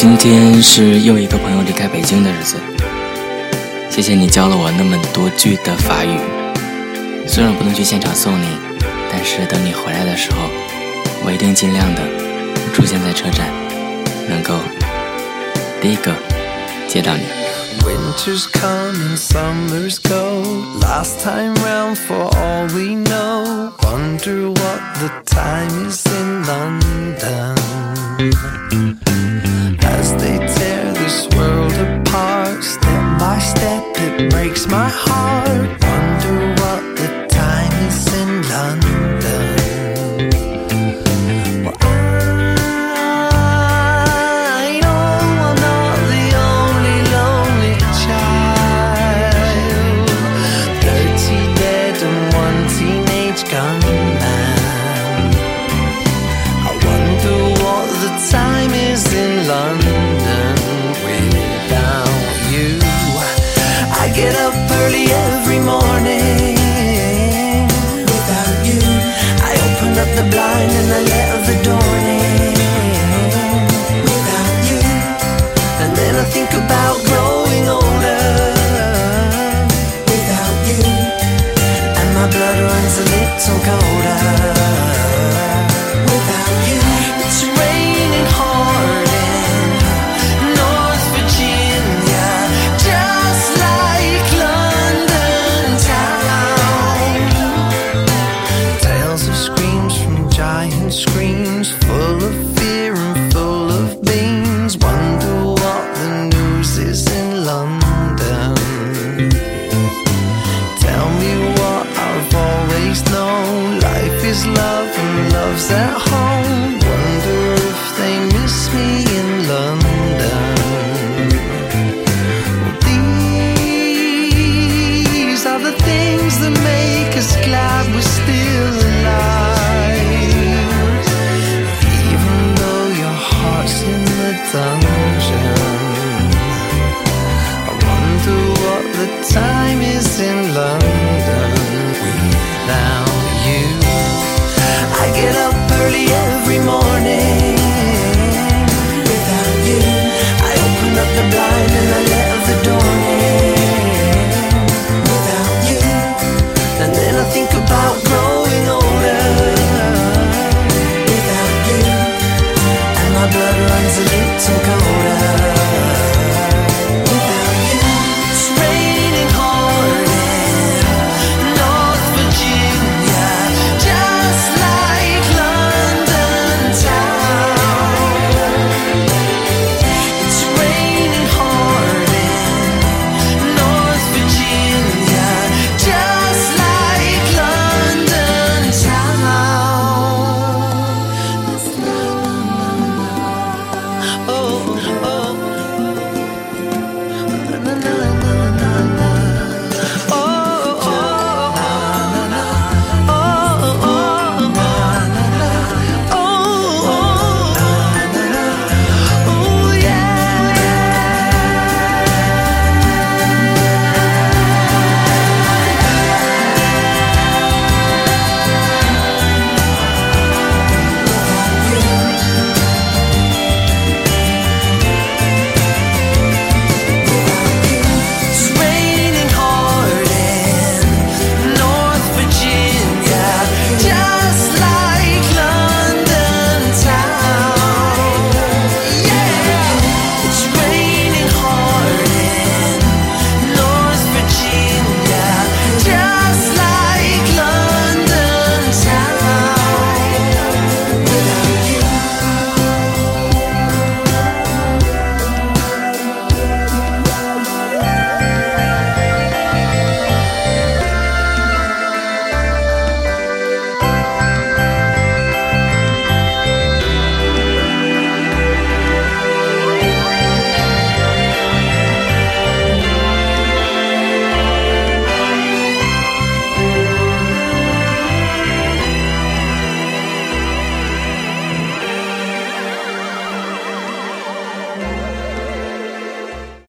今天是又一个朋友离开北京的日子，谢谢你教了我那么多句的法语。虽然不能去现场送你，但是等你回来的时候，我一定尽量的出现在车站，能够第一个接到你。Winters come and summers go. Last time round, for all we know. Wonder what the time is in London. My heart. Think about always known. Life is love and love's at home.